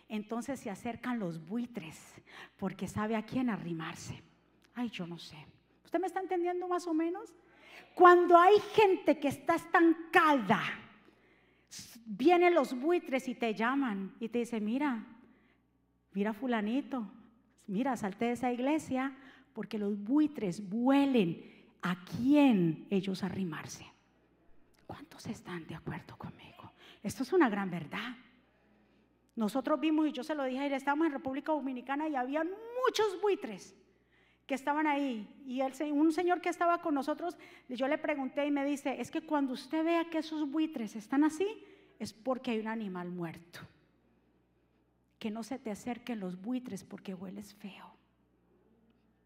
entonces se acercan los buitres porque sabe a quién arrimarse. Ay, yo no sé. ¿Usted me está entendiendo más o menos? Cuando hay gente que está estancada, vienen los buitres y te llaman y te dicen, mira, mira fulanito, mira, salte de esa iglesia porque los buitres huelen a quién ellos arrimarse. ¿Cuántos están de acuerdo conmigo? Esto es una gran verdad. Nosotros vimos, y yo se lo dije ayer, estábamos en República Dominicana y había muchos buitres que estaban ahí. Y un señor que estaba con nosotros, yo le pregunté y me dice, es que cuando usted vea que esos buitres están así, es porque hay un animal muerto. Que no se te acerquen los buitres porque hueles feo.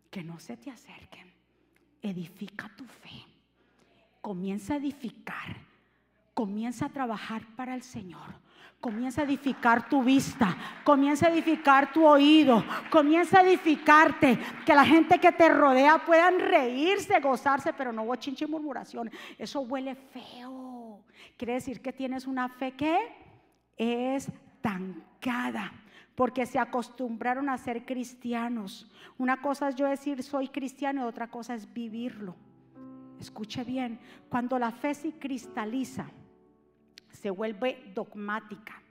Que no se te acerquen edifica tu fe. Comienza a edificar. Comienza a trabajar para el Señor. Comienza a edificar tu vista, comienza a edificar tu oído, comienza a edificarte, que la gente que te rodea puedan reírse, gozarse, pero no bochinche y murmuración. Eso huele feo. Quiere decir que tienes una fe que es tancada porque se acostumbraron a ser cristianos. Una cosa es yo decir soy cristiano y otra cosa es vivirlo. Escuche bien, cuando la fe se cristaliza, se vuelve dogmática.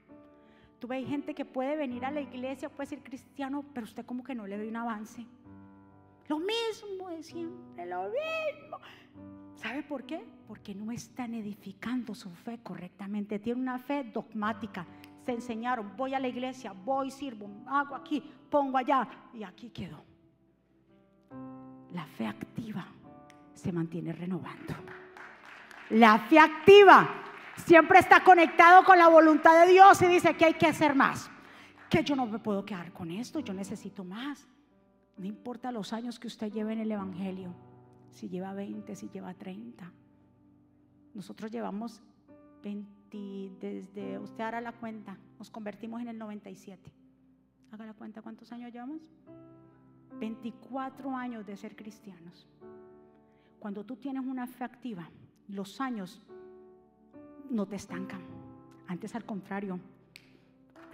Tú ves gente que puede venir a la iglesia, puede ser cristiano, pero usted como que no le ve un avance. Lo mismo de siempre, lo mismo. ¿Sabe por qué? Porque no están edificando su fe correctamente. Tiene una fe dogmática se enseñaron, voy a la iglesia, voy, sirvo, hago aquí, pongo allá y aquí quedó. La fe activa se mantiene renovando. La fe activa siempre está conectado con la voluntad de Dios y dice que hay que hacer más. Que yo no me puedo quedar con esto, yo necesito más. No importa los años que usted lleve en el Evangelio, si lleva 20, si lleva 30. Nosotros llevamos 20 desde, usted hará la cuenta, nos convertimos en el 97. Haga la cuenta, ¿cuántos años llevamos? 24 años de ser cristianos. Cuando tú tienes una fe activa, los años no te estancan. Antes al contrario,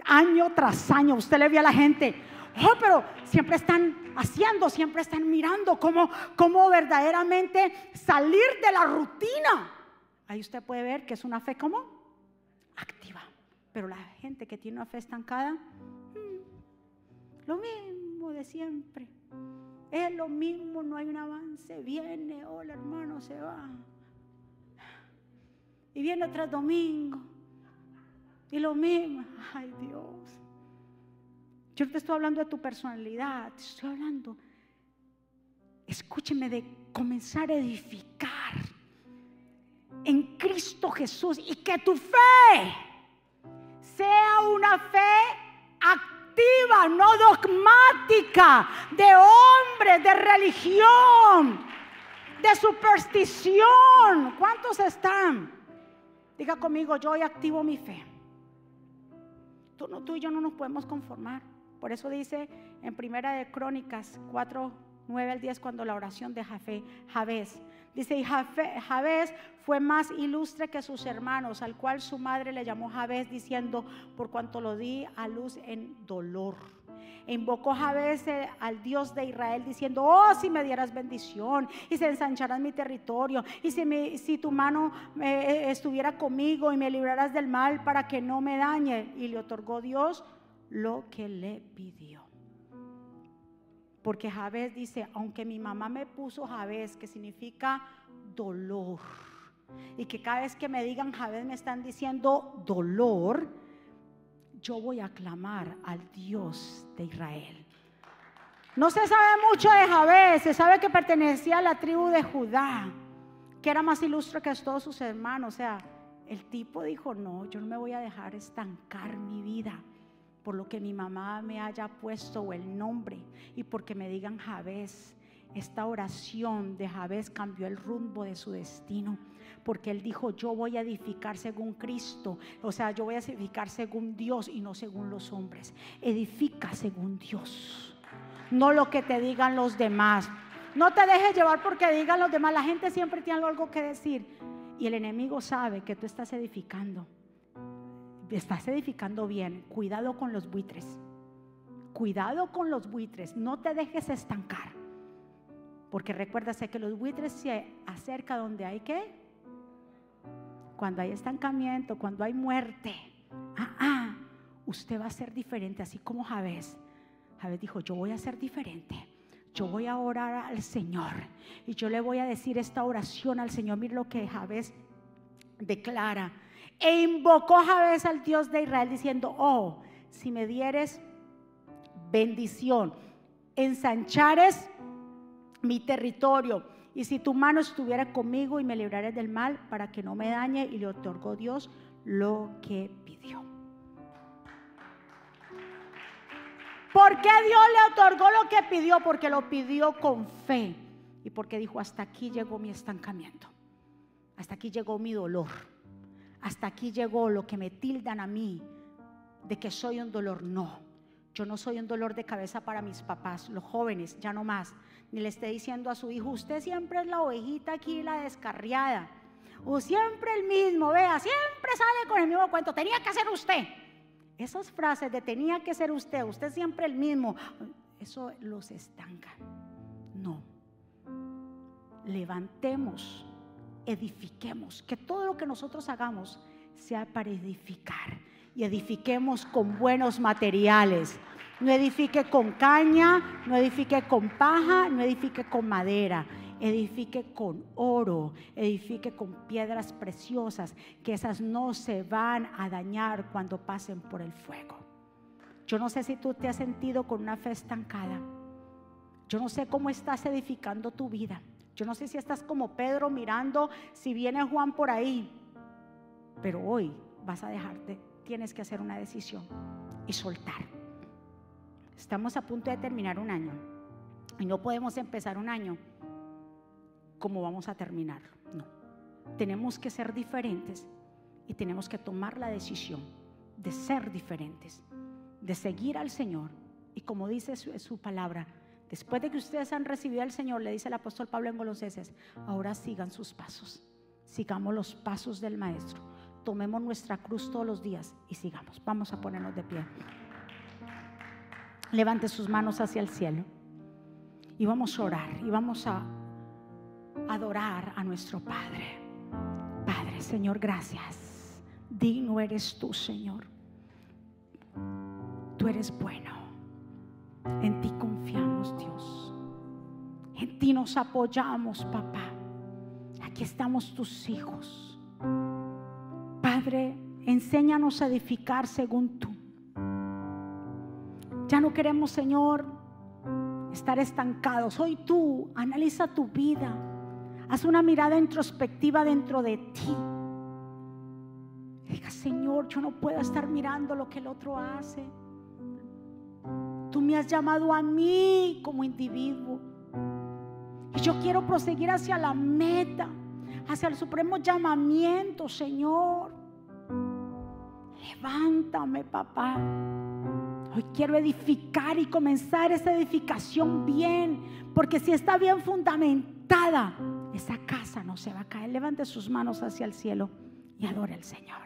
año tras año, usted le ve a la gente, oh, pero siempre están haciendo, siempre están mirando cómo, cómo verdaderamente salir de la rutina. Ahí usted puede ver que es una fe como activa. Pero la gente que tiene una fe estancada, mm, lo mismo de siempre. Es lo mismo, no hay un avance. Viene, hola hermano, se va. Y viene otro domingo. Y lo mismo. Ay Dios. Yo te estoy hablando de tu personalidad. Te estoy hablando. Escúcheme de comenzar a edificar en Cristo Jesús y que tu fe sea una fe activa, no dogmática, de hombre, de religión, de superstición. ¿Cuántos están? Diga conmigo, yo hoy activo mi fe. Tú, y yo no nos podemos conformar. Por eso dice en Primera de Crónicas 4, 9 al 10 cuando la oración de Javés. Dice, y Javés fue más ilustre que sus hermanos, al cual su madre le llamó Javés, diciendo, por cuanto lo di a luz en dolor. E invocó Javés eh, al Dios de Israel, diciendo, oh, si me dieras bendición, y se ensancharas mi territorio, y si, si tu mano eh, estuviera conmigo y me libraras del mal para que no me dañe. Y le otorgó Dios lo que le pidió. Porque Javés dice, aunque mi mamá me puso Javés, que significa dolor, y que cada vez que me digan Javés me están diciendo dolor, yo voy a clamar al Dios de Israel. No se sabe mucho de Javés, se sabe que pertenecía a la tribu de Judá, que era más ilustre que todos sus hermanos. O sea, el tipo dijo, no, yo no me voy a dejar estancar mi vida por lo que mi mamá me haya puesto el nombre y porque me digan Javés. Esta oración de Javés cambió el rumbo de su destino, porque él dijo, yo voy a edificar según Cristo, o sea, yo voy a edificar según Dios y no según los hombres. Edifica según Dios, no lo que te digan los demás. No te dejes llevar porque digan los demás, la gente siempre tiene algo que decir y el enemigo sabe que tú estás edificando estás edificando bien, cuidado con los buitres. Cuidado con los buitres, no te dejes estancar. Porque recuérdase que los buitres se acerca donde hay que cuando hay estancamiento, cuando hay muerte. Ah, ah, usted va a ser diferente, así como Javés. Javés dijo, yo voy a ser diferente. Yo voy a orar al Señor y yo le voy a decir esta oración al Señor. Mira lo que Javés declara e invocó Javés al Dios de Israel diciendo, oh, si me dieres bendición, ensanchares mi territorio, y si tu mano estuviera conmigo y me librares del mal para que no me dañe, y le otorgó Dios lo que pidió. ¿Por qué Dios le otorgó lo que pidió? Porque lo pidió con fe y porque dijo, hasta aquí llegó mi estancamiento, hasta aquí llegó mi dolor hasta aquí llegó lo que me tildan a mí de que soy un dolor. No, yo no soy un dolor de cabeza para mis papás, los jóvenes, ya no más. Ni le esté diciendo a su hijo, usted siempre es la ovejita aquí, la descarriada. O siempre el mismo, vea, siempre sale con el mismo cuento, tenía que ser usted. Esas frases de tenía que ser usted, usted siempre el mismo, eso los estanca. No. Levantemos edifiquemos, que todo lo que nosotros hagamos sea para edificar y edifiquemos con buenos materiales. No edifique con caña, no edifique con paja, no edifique con madera, edifique con oro, edifique con piedras preciosas, que esas no se van a dañar cuando pasen por el fuego. Yo no sé si tú te has sentido con una fe estancada. Yo no sé cómo estás edificando tu vida. Yo no sé si estás como Pedro mirando si viene Juan por ahí, pero hoy vas a dejarte, tienes que hacer una decisión y soltar. Estamos a punto de terminar un año y no podemos empezar un año como vamos a terminarlo. No, tenemos que ser diferentes y tenemos que tomar la decisión de ser diferentes, de seguir al Señor y como dice su, su palabra, Después de que ustedes han recibido al Señor, le dice el apóstol Pablo en Colosenses, ahora sigan sus pasos, sigamos los pasos del Maestro, tomemos nuestra cruz todos los días y sigamos. Vamos a ponernos de pie. Levante sus manos hacia el cielo y vamos a orar y vamos a adorar a nuestro Padre. Padre, Señor, gracias. Digno eres tú, Señor. Tú eres bueno. En ti Dios. En ti nos apoyamos, papá. Aquí estamos tus hijos. Padre, enséñanos a edificar según tú. Ya no queremos, Señor, estar estancados. Hoy tú analiza tu vida. Haz una mirada introspectiva dentro de ti. Diga, Señor, yo no puedo estar mirando lo que el otro hace. Tú me has llamado a mí como individuo. Y Yo quiero proseguir hacia la meta, hacia el supremo llamamiento, Señor. Levántame, papá. Hoy quiero edificar y comenzar esa edificación bien, porque si está bien fundamentada, esa casa no se va a caer. Levante sus manos hacia el cielo y adore al Señor.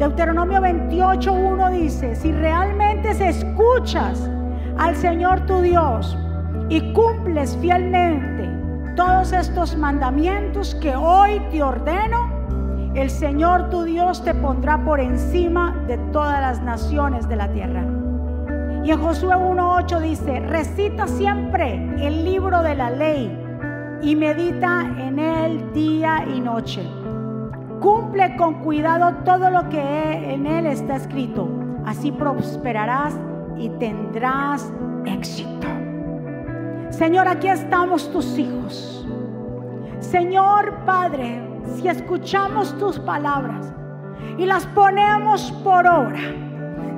Deuteronomio 28.1 dice, si realmente se escuchas al Señor tu Dios y cumples fielmente todos estos mandamientos que hoy te ordeno, el Señor tu Dios te pondrá por encima de todas las naciones de la tierra. Y en Josué 1.8 dice, recita siempre el libro de la ley y medita en él día y noche. Cumple con cuidado todo lo que en él está escrito. Así prosperarás y tendrás éxito. Señor, aquí estamos tus hijos. Señor Padre, si escuchamos tus palabras y las ponemos por obra,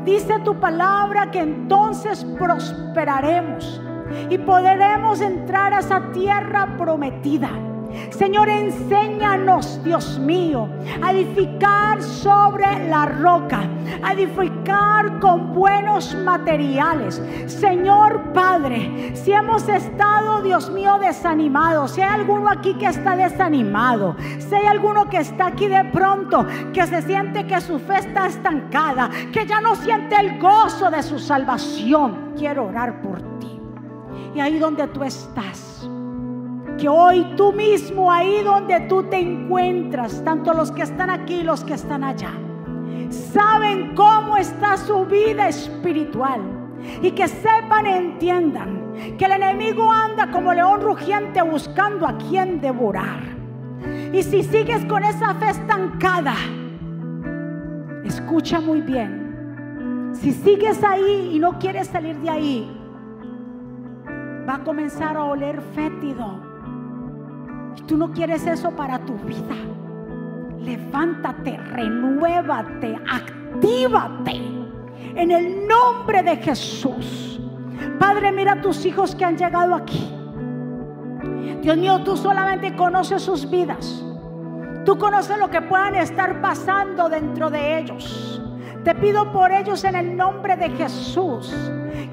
dice tu palabra que entonces prosperaremos y podremos entrar a esa tierra prometida. Señor, enséñanos, Dios mío, a edificar sobre la roca, a edificar con buenos materiales. Señor Padre, si hemos estado, Dios mío, desanimados, si hay alguno aquí que está desanimado, si hay alguno que está aquí de pronto, que se siente que su fe está estancada, que ya no siente el gozo de su salvación, quiero orar por ti. Y ahí donde tú estás que hoy tú mismo, ahí donde tú te encuentras, tanto los que están aquí y los que están allá, saben cómo está su vida espiritual. Y que sepan, entiendan que el enemigo anda como león rugiente buscando a quien devorar. Y si sigues con esa fe estancada, escucha muy bien. Si sigues ahí y no quieres salir de ahí, va a comenzar a oler fétido y tú no quieres eso para tu vida. Levántate, renuévate, actívate en el nombre de Jesús. Padre, mira a tus hijos que han llegado aquí. Dios mío, tú solamente conoces sus vidas. Tú conoces lo que puedan estar pasando dentro de ellos. Te pido por ellos en el nombre de Jesús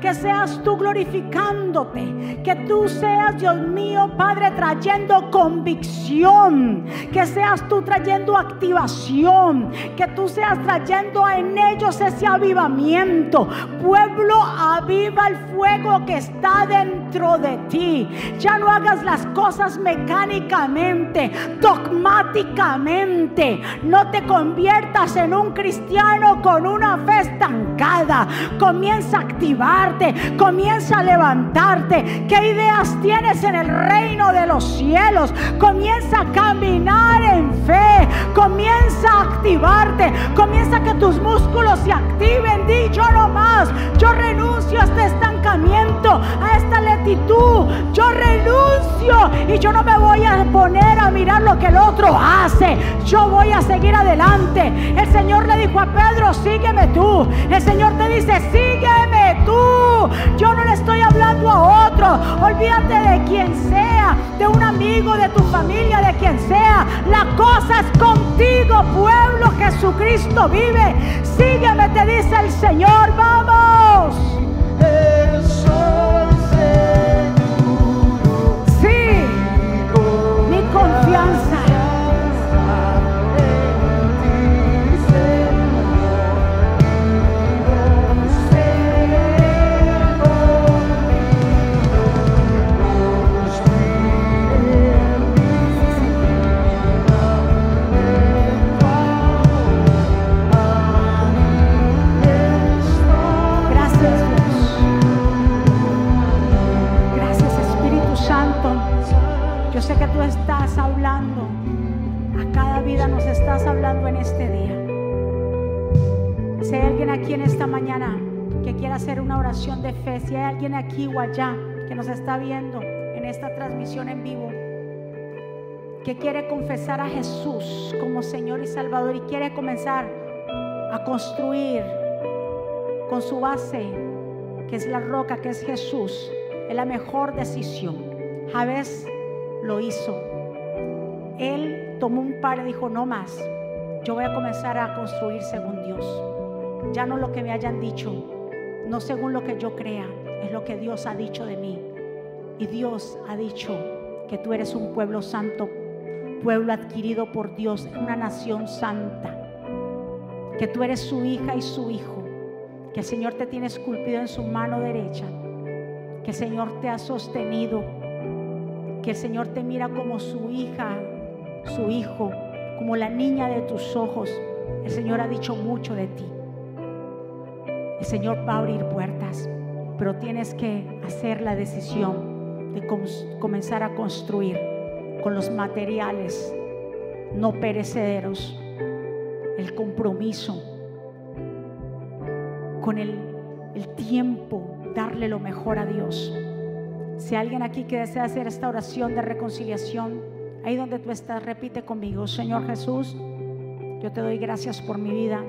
que seas tú glorificándote, que tú seas, Dios mío, Padre, trayendo convicción, que seas tú trayendo activación, que tú seas trayendo en ellos ese avivamiento. Pueblo, aviva el fuego que está dentro de ti. Ya no hagas las cosas mecánicamente, dogmáticamente. No te conviertas en un cristiano con una fe estancada. Comienza a activar comienza a levantarte. ¿Qué ideas tienes en el reino de los cielos? Comienza a caminar en fe, comienza a activarte, comienza a que tus músculos se activen. Di yo no más, yo renuncio a este estancamiento, a esta lentitud, yo renuncio y yo no me voy a poner a mirar lo que el otro hace, yo voy a seguir adelante. El Señor le dijo a Pedro, sígueme tú. El Señor te dice, sígueme tú. Yo no le estoy hablando a otro. Olvídate de quien sea, de un amigo, de tu familia, de quien sea. La cosa es contigo, pueblo. Jesucristo vive. Sígueme, te dice el Señor. Vamos. De fe. Si hay alguien aquí o allá que nos está viendo en esta transmisión en vivo, que quiere confesar a Jesús como Señor y Salvador y quiere comenzar a construir con su base, que es la roca, que es Jesús, es la mejor decisión. Javés lo hizo. Él tomó un par y dijo, no más, yo voy a comenzar a construir según Dios. Ya no lo que me hayan dicho, no según lo que yo crea, es lo que Dios ha dicho de mí. Y Dios ha dicho que tú eres un pueblo santo, pueblo adquirido por Dios, una nación santa. Que tú eres su hija y su hijo. Que el Señor te tiene esculpido en su mano derecha. Que el Señor te ha sostenido. El Señor te mira como su hija, su hijo, como la niña de tus ojos. El Señor ha dicho mucho de ti. El Señor va a abrir puertas, pero tienes que hacer la decisión de comenzar a construir con los materiales no perecederos, el compromiso, con el, el tiempo, darle lo mejor a Dios. Si alguien aquí que desea hacer esta oración de reconciliación, ahí donde tú estás, repite conmigo, Señor Jesús, yo te doy gracias por mi vida.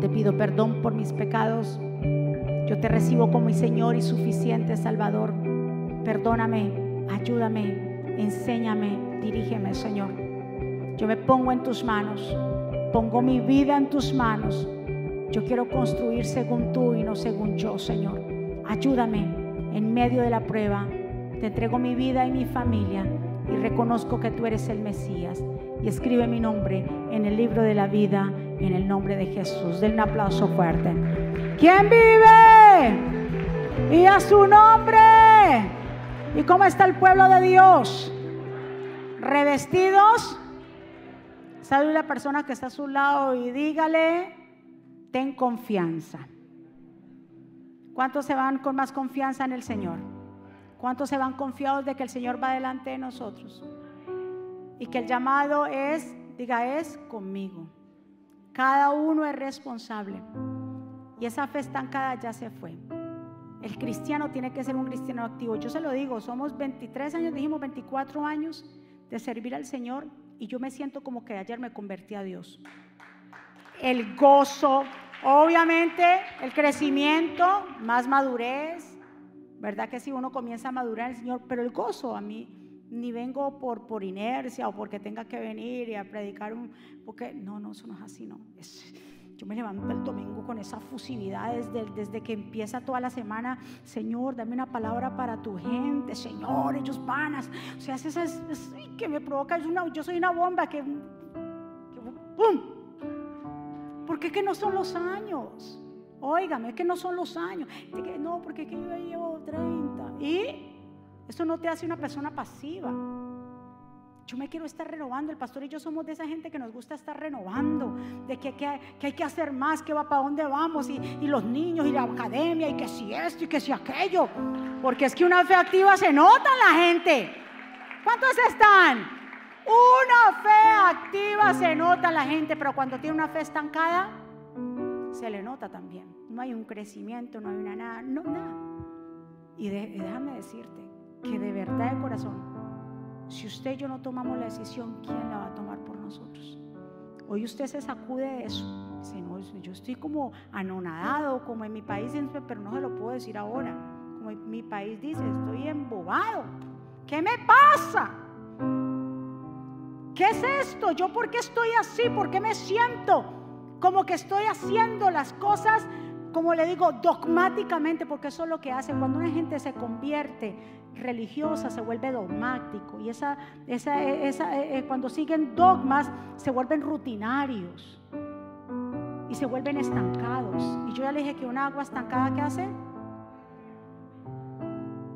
Te pido perdón por mis pecados. Yo te recibo como mi Señor y suficiente Salvador. Perdóname, ayúdame, enséñame, dirígeme, Señor. Yo me pongo en tus manos. Pongo mi vida en tus manos. Yo quiero construir según tú y no según yo, Señor. Ayúdame en medio de la prueba. Te entrego mi vida y mi familia y reconozco que tú eres el Mesías. Y escribe mi nombre en el libro de la vida en el nombre de Jesús. Den un aplauso fuerte. ¿Quién vive? Y a su nombre. ¿Y cómo está el pueblo de Dios? Revestidos. Salude a la persona que está a su lado y dígale, ten confianza. ¿Cuántos se van con más confianza en el Señor? ¿Cuántos se van confiados de que el Señor va delante de nosotros? Y que el llamado es, diga, es conmigo. Cada uno es responsable. Y esa fe estancada ya se fue. El cristiano tiene que ser un cristiano activo. Yo se lo digo, somos 23 años, dijimos 24 años de servir al Señor y yo me siento como que ayer me convertí a Dios. El gozo, obviamente el crecimiento, más madurez, ¿verdad que si uno comienza a madurar el Señor? Pero el gozo a mí ni vengo por, por inercia o porque tenga que venir y a predicar un... Porque no, no, eso no es así, no. yo me levanto el domingo con esa fusividad desde, que empieza toda la semana. Señor, dame una palabra para tu gente. Señor, ellos van a... O sea, es, es, es que me provoca... Una, yo soy una bomba que... que ¡Pum! ¿Por qué que no son los años? Óigame, es que no son los años. no, porque que yo llevo 30. ¿Y? Eso no te hace una persona pasiva. Yo me quiero estar renovando. El pastor y yo somos de esa gente que nos gusta estar renovando, de que, hay que hacer más, que va para dónde vamos, y, los niños, y la academia, y que si esto, y que si aquello. Porque es que una fe activa se nota en la gente. ¿Cuántos están? Una fe activa se nota en la gente, pero cuando tiene una fe estancada, se le nota también. No hay un crecimiento, no hay una nada, no nada. Y déjame decirte, que de verdad de corazón, si usted y yo no tomamos la decisión, ¿quién la va a tomar por nosotros? Hoy usted se sacude de eso. Si no, yo estoy como anonadado, como en mi país, pero no se lo puedo decir ahora. Como en mi país dice, estoy embobado. ¿Qué me pasa? ¿Qué es esto? ¿Yo por qué estoy así? ¿Por qué me siento como que estoy haciendo las cosas, como le digo, dogmáticamente? Porque eso es lo que hace cuando una gente se convierte religiosa se vuelve dogmático y esa, esa, esa eh, eh, cuando siguen dogmas se vuelven rutinarios y se vuelven estancados. Y yo ya le dije que una agua estancada, ¿qué hace?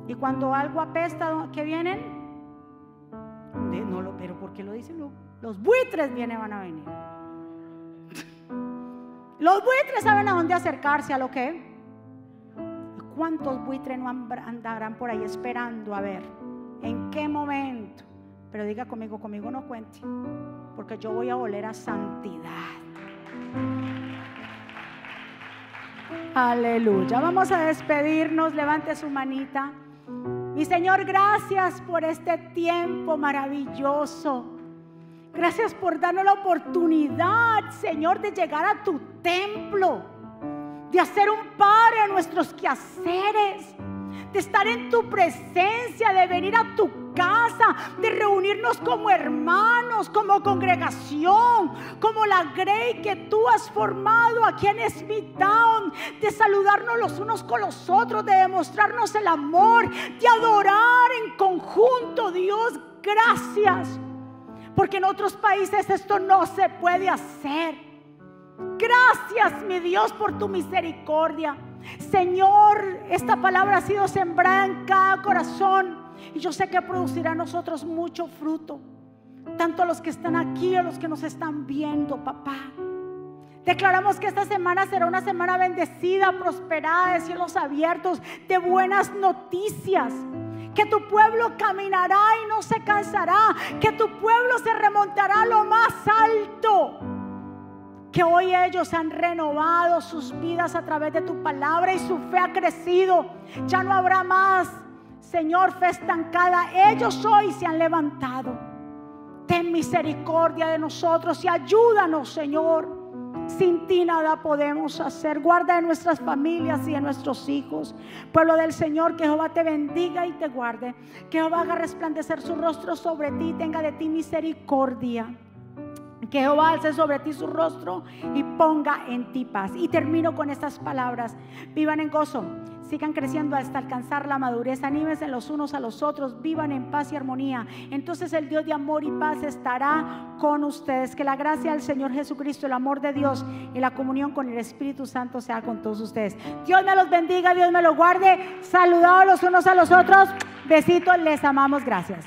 Y cuando algo apesta, ¿qué vienen? No lo, pero ¿por qué lo dicen? Los buitres vienen, van a venir. Los buitres saben a dónde acercarse, a lo que ¿Cuántos buitres no andarán por ahí esperando a ver en qué momento? Pero diga conmigo, conmigo no cuente, porque yo voy a oler a santidad. Aleluya. Vamos a despedirnos. Levante su manita. Mi Señor, gracias por este tiempo maravilloso. Gracias por darnos la oportunidad, Señor, de llegar a tu templo de hacer un par a nuestros quehaceres, de estar en tu presencia, de venir a tu casa, de reunirnos como hermanos, como congregación, como la Grey que tú has formado aquí en Smithtown, de saludarnos los unos con los otros, de demostrarnos el amor, de adorar en conjunto, Dios, gracias. Porque en otros países esto no se puede hacer. Gracias, mi Dios, por tu misericordia. Señor, esta palabra ha sido sembrada en cada corazón y yo sé que producirá a nosotros mucho fruto. Tanto los que están aquí, a los que nos están viendo, papá. Declaramos que esta semana será una semana bendecida, prosperada, de cielos abiertos, de buenas noticias. Que tu pueblo caminará y no se cansará. Que tu pueblo se remontará a lo más alto que hoy ellos han renovado sus vidas a través de tu palabra y su fe ha crecido. Ya no habrá más, Señor, fe estancada. Ellos hoy se han levantado. Ten misericordia de nosotros y ayúdanos, Señor. Sin ti nada podemos hacer. Guarda de nuestras familias y de nuestros hijos. Pueblo del Señor, que Jehová te bendiga y te guarde. Que Jehová haga resplandecer su rostro sobre ti y tenga de ti misericordia. Que Jehová alce sobre ti su rostro y ponga en ti paz. Y termino con estas palabras. Vivan en gozo, sigan creciendo hasta alcanzar la madurez. Anímense los unos a los otros, vivan en paz y armonía. Entonces el Dios de amor y paz estará con ustedes. Que la gracia del Señor Jesucristo, el amor de Dios y la comunión con el Espíritu Santo sea con todos ustedes. Dios me los bendiga, Dios me los guarde. Saludados los unos a los otros. Besitos, les amamos. Gracias.